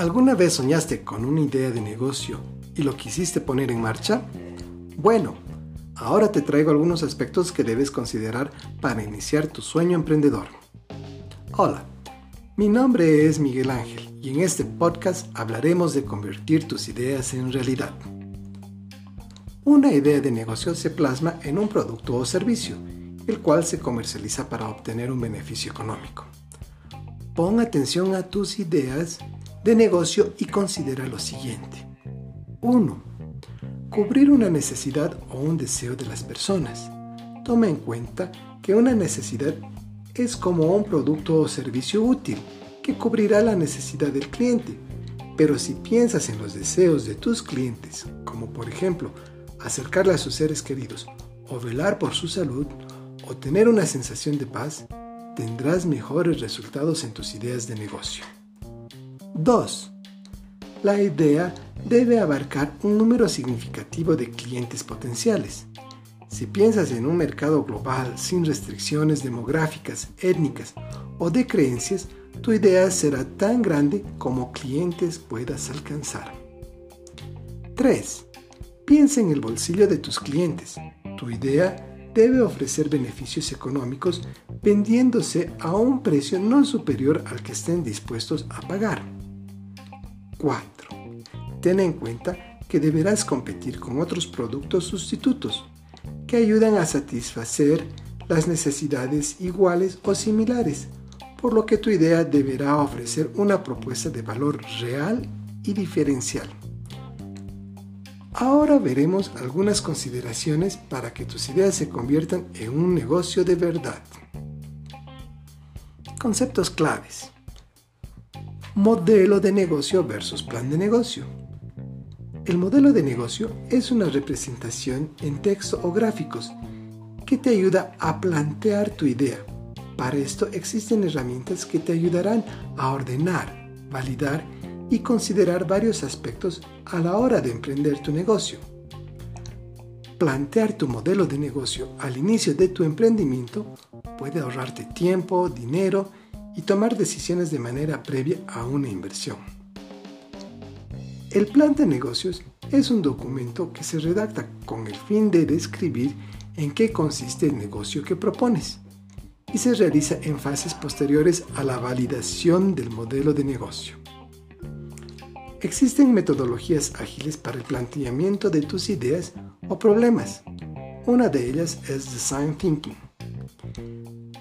¿Alguna vez soñaste con una idea de negocio y lo quisiste poner en marcha? Bueno, ahora te traigo algunos aspectos que debes considerar para iniciar tu sueño emprendedor. Hola, mi nombre es Miguel Ángel y en este podcast hablaremos de convertir tus ideas en realidad. Una idea de negocio se plasma en un producto o servicio, el cual se comercializa para obtener un beneficio económico. Pon atención a tus ideas de negocio y considera lo siguiente. 1. Cubrir una necesidad o un deseo de las personas. Toma en cuenta que una necesidad es como un producto o servicio útil que cubrirá la necesidad del cliente. Pero si piensas en los deseos de tus clientes, como por ejemplo acercarle a sus seres queridos o velar por su salud o tener una sensación de paz, tendrás mejores resultados en tus ideas de negocio. 2. La idea debe abarcar un número significativo de clientes potenciales. Si piensas en un mercado global sin restricciones demográficas, étnicas o de creencias, tu idea será tan grande como clientes puedas alcanzar. 3. Piensa en el bolsillo de tus clientes. Tu idea debe ofrecer beneficios económicos vendiéndose a un precio no superior al que estén dispuestos a pagar. 4. Ten en cuenta que deberás competir con otros productos sustitutos que ayudan a satisfacer las necesidades iguales o similares, por lo que tu idea deberá ofrecer una propuesta de valor real y diferencial. Ahora veremos algunas consideraciones para que tus ideas se conviertan en un negocio de verdad. Conceptos claves. Modelo de negocio versus plan de negocio. El modelo de negocio es una representación en texto o gráficos que te ayuda a plantear tu idea. Para esto existen herramientas que te ayudarán a ordenar, validar y considerar varios aspectos a la hora de emprender tu negocio. Plantear tu modelo de negocio al inicio de tu emprendimiento puede ahorrarte tiempo, dinero y tomar decisiones de manera previa a una inversión. El plan de negocios es un documento que se redacta con el fin de describir en qué consiste el negocio que propones y se realiza en fases posteriores a la validación del modelo de negocio. Existen metodologías ágiles para el planteamiento de tus ideas o problemas. Una de ellas es Design Thinking.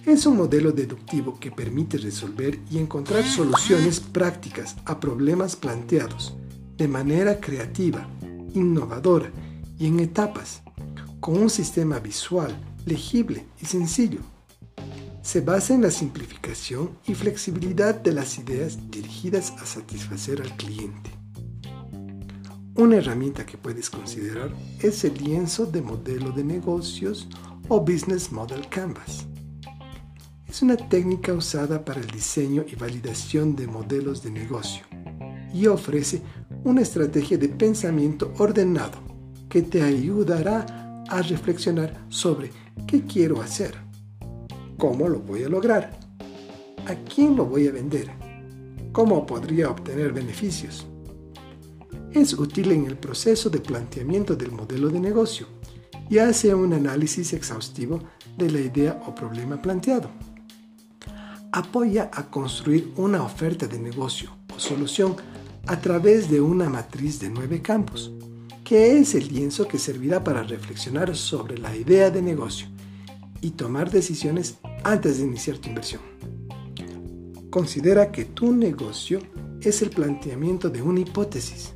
Es un modelo deductivo que permite resolver y encontrar soluciones prácticas a problemas planteados de manera creativa, innovadora y en etapas, con un sistema visual, legible y sencillo. Se basa en la simplificación y flexibilidad de las ideas dirigidas a satisfacer al cliente. Una herramienta que puedes considerar es el lienzo de modelo de negocios o Business Model Canvas. Es una técnica usada para el diseño y validación de modelos de negocio y ofrece una estrategia de pensamiento ordenado que te ayudará a reflexionar sobre qué quiero hacer, cómo lo voy a lograr, a quién lo voy a vender, cómo podría obtener beneficios es útil en el proceso de planteamiento del modelo de negocio y hace un análisis exhaustivo de la idea o problema planteado. Apoya a construir una oferta de negocio o solución a través de una matriz de nueve campos, que es el lienzo que servirá para reflexionar sobre la idea de negocio y tomar decisiones antes de iniciar tu inversión. Considera que tu negocio es el planteamiento de una hipótesis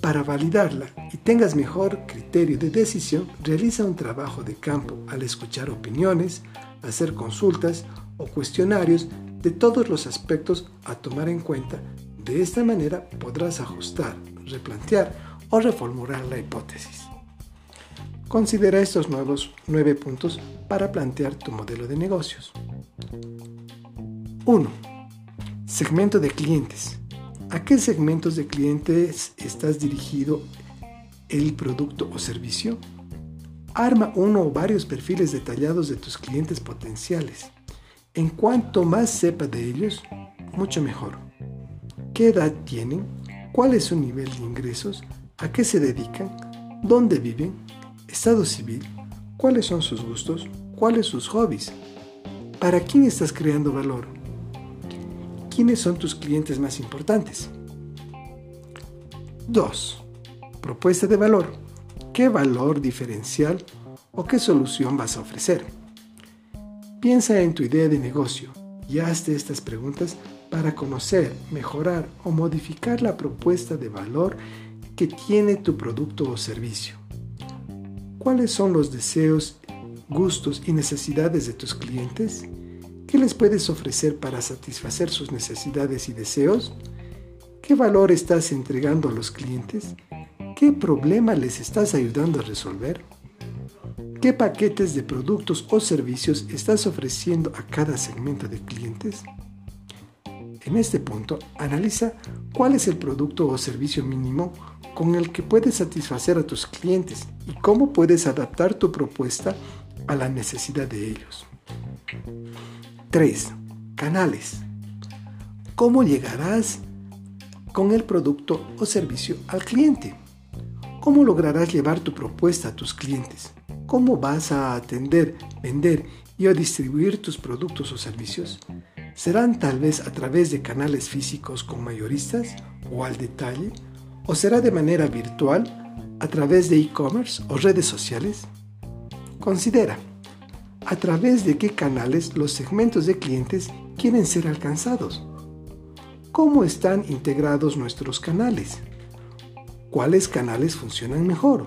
para validarla y tengas mejor criterio de decisión, realiza un trabajo de campo al escuchar opiniones, hacer consultas o cuestionarios de todos los aspectos a tomar en cuenta. De esta manera podrás ajustar, replantear o reformular la hipótesis. Considera estos nuevos nueve puntos para plantear tu modelo de negocios. 1. Segmento de clientes. ¿A qué segmentos de clientes estás dirigido el producto o servicio? Arma uno o varios perfiles detallados de tus clientes potenciales. En cuanto más sepa de ellos, mucho mejor. qué edad tienen, cuál es su nivel de ingresos, a qué se dedican, dónde viven, estado civil, cuáles son sus gustos, cuáles sus hobbies, para quién estás creando valor, quiénes son tus clientes más importantes. 2. Propuesta de valor. ¿Qué valor diferencial o qué solución vas a ofrecer? Piensa en tu idea de negocio y hazte estas preguntas para conocer, mejorar o modificar la propuesta de valor que tiene tu producto o servicio. ¿Cuáles son los deseos, gustos y necesidades de tus clientes? ¿Qué les puedes ofrecer para satisfacer sus necesidades y deseos? ¿Qué valor estás entregando a los clientes? ¿Qué problema les estás ayudando a resolver? ¿Qué paquetes de productos o servicios estás ofreciendo a cada segmento de clientes? En este punto, analiza cuál es el producto o servicio mínimo con el que puedes satisfacer a tus clientes y cómo puedes adaptar tu propuesta a la necesidad de ellos. 3. Canales. ¿Cómo llegarás con el producto o servicio al cliente? ¿Cómo lograrás llevar tu propuesta a tus clientes? ¿Cómo vas a atender, vender y o distribuir tus productos o servicios? ¿Serán tal vez a través de canales físicos con mayoristas o al detalle? ¿O será de manera virtual a través de e-commerce o redes sociales? Considera, ¿a través de qué canales los segmentos de clientes quieren ser alcanzados? ¿Cómo están integrados nuestros canales? ¿Cuáles canales funcionan mejor?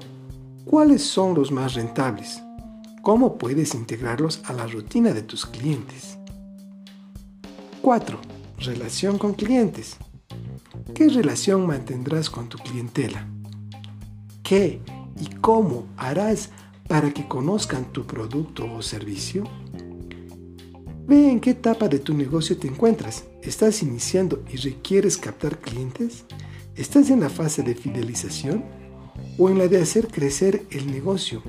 ¿Cuáles son los más rentables? ¿Cómo puedes integrarlos a la rutina de tus clientes? 4. Relación con clientes. ¿Qué relación mantendrás con tu clientela? ¿Qué y cómo harás para que conozcan tu producto o servicio? Ve en qué etapa de tu negocio te encuentras. ¿Estás iniciando y requieres captar clientes? ¿Estás en la fase de fidelización o en la de hacer crecer el negocio?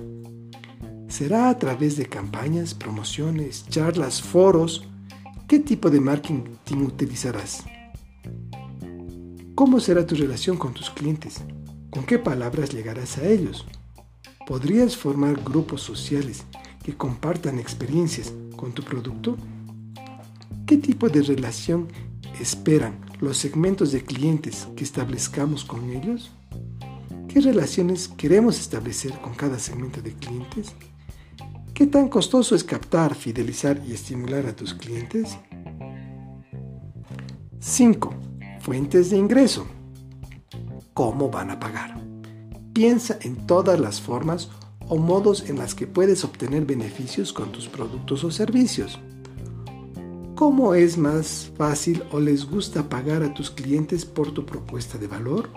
¿Será a través de campañas, promociones, charlas, foros? ¿Qué tipo de marketing utilizarás? ¿Cómo será tu relación con tus clientes? ¿Con qué palabras llegarás a ellos? ¿Podrías formar grupos sociales que compartan experiencias con tu producto? ¿Qué tipo de relación esperan los segmentos de clientes que establezcamos con ellos? ¿Qué relaciones queremos establecer con cada segmento de clientes? ¿Qué tan costoso es captar, fidelizar y estimular a tus clientes? 5. Fuentes de ingreso. ¿Cómo van a pagar? Piensa en todas las formas o modos en las que puedes obtener beneficios con tus productos o servicios. ¿Cómo es más fácil o les gusta pagar a tus clientes por tu propuesta de valor?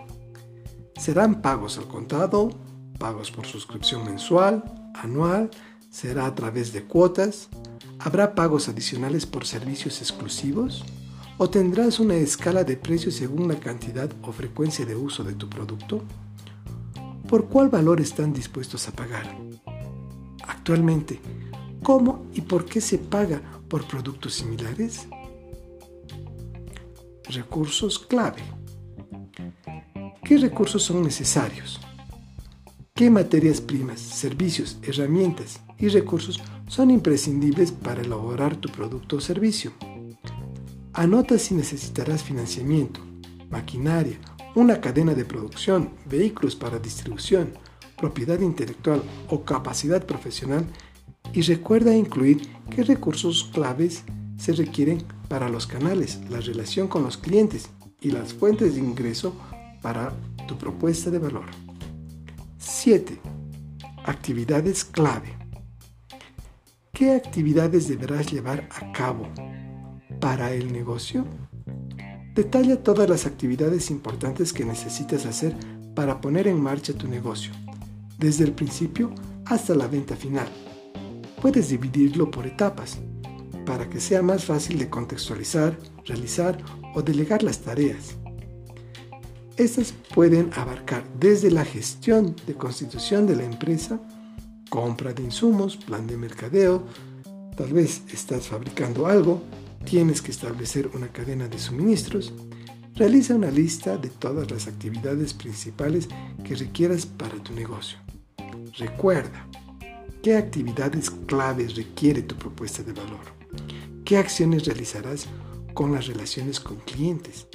¿Serán pagos al contado, pagos por suscripción mensual, anual? ¿Será a través de cuotas? ¿Habrá pagos adicionales por servicios exclusivos? ¿O tendrás una escala de precios según la cantidad o frecuencia de uso de tu producto? ¿Por cuál valor están dispuestos a pagar? Actualmente, ¿cómo y por qué se paga por productos similares? Recursos clave. ¿Qué recursos son necesarios? ¿Qué materias primas, servicios, herramientas y recursos son imprescindibles para elaborar tu producto o servicio? Anota si necesitarás financiamiento, maquinaria, una cadena de producción, vehículos para distribución, propiedad intelectual o capacidad profesional y recuerda incluir qué recursos claves se requieren para los canales, la relación con los clientes y las fuentes de ingreso para tu propuesta de valor. 7. Actividades clave. ¿Qué actividades deberás llevar a cabo para el negocio? Detalla todas las actividades importantes que necesitas hacer para poner en marcha tu negocio, desde el principio hasta la venta final puedes dividirlo por etapas para que sea más fácil de contextualizar, realizar o delegar las tareas. Estas pueden abarcar desde la gestión de constitución de la empresa, compra de insumos, plan de mercadeo, tal vez estás fabricando algo, tienes que establecer una cadena de suministros, Realiza una lista de todas las actividades principales que requieras para tu negocio. Recuerda, ¿qué actividades claves requiere tu propuesta de valor? ¿Qué acciones realizarás con las relaciones con clientes?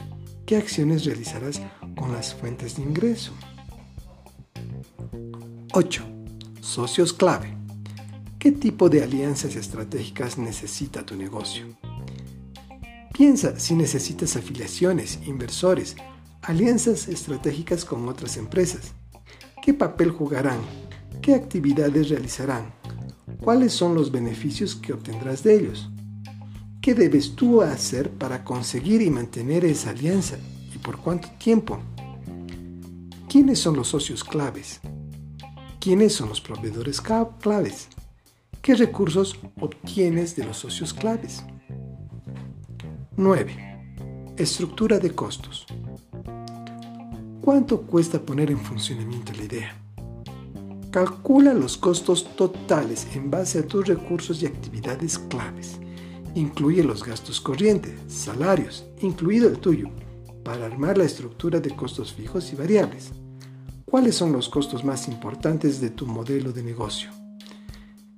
¿Qué acciones realizarás con las fuentes de ingreso? 8. Socios clave. ¿Qué tipo de alianzas estratégicas necesita tu negocio? Piensa si necesitas afiliaciones, inversores, alianzas estratégicas con otras empresas. ¿Qué papel jugarán? ¿Qué actividades realizarán? ¿Cuáles son los beneficios que obtendrás de ellos? ¿Qué debes tú hacer para conseguir y mantener esa alianza? ¿Y por cuánto tiempo? ¿Quiénes son los socios claves? ¿Quiénes son los proveedores claves? ¿Qué recursos obtienes de los socios claves? 9. Estructura de costos. ¿Cuánto cuesta poner en funcionamiento la idea? Calcula los costos totales en base a tus recursos y actividades claves. Incluye los gastos corrientes, salarios, incluido el tuyo, para armar la estructura de costos fijos y variables. ¿Cuáles son los costos más importantes de tu modelo de negocio?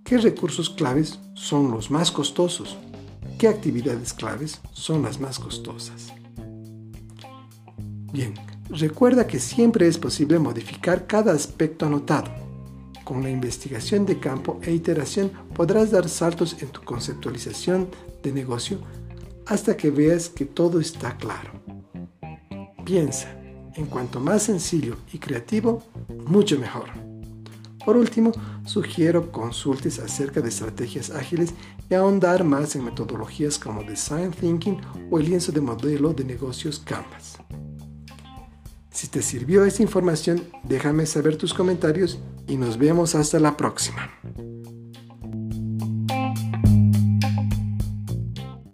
¿Qué recursos claves son los más costosos? ¿Qué actividades claves son las más costosas? Bien, recuerda que siempre es posible modificar cada aspecto anotado. Con la investigación de campo e iteración podrás dar saltos en tu conceptualización de negocio hasta que veas que todo está claro. Piensa, en cuanto más sencillo y creativo, mucho mejor. Por último, sugiero consultes acerca de estrategias ágiles y ahondar más en metodologías como Design Thinking o el lienzo de modelo de negocios Canvas. Si te sirvió esta información, déjame saber tus comentarios y nos vemos hasta la próxima.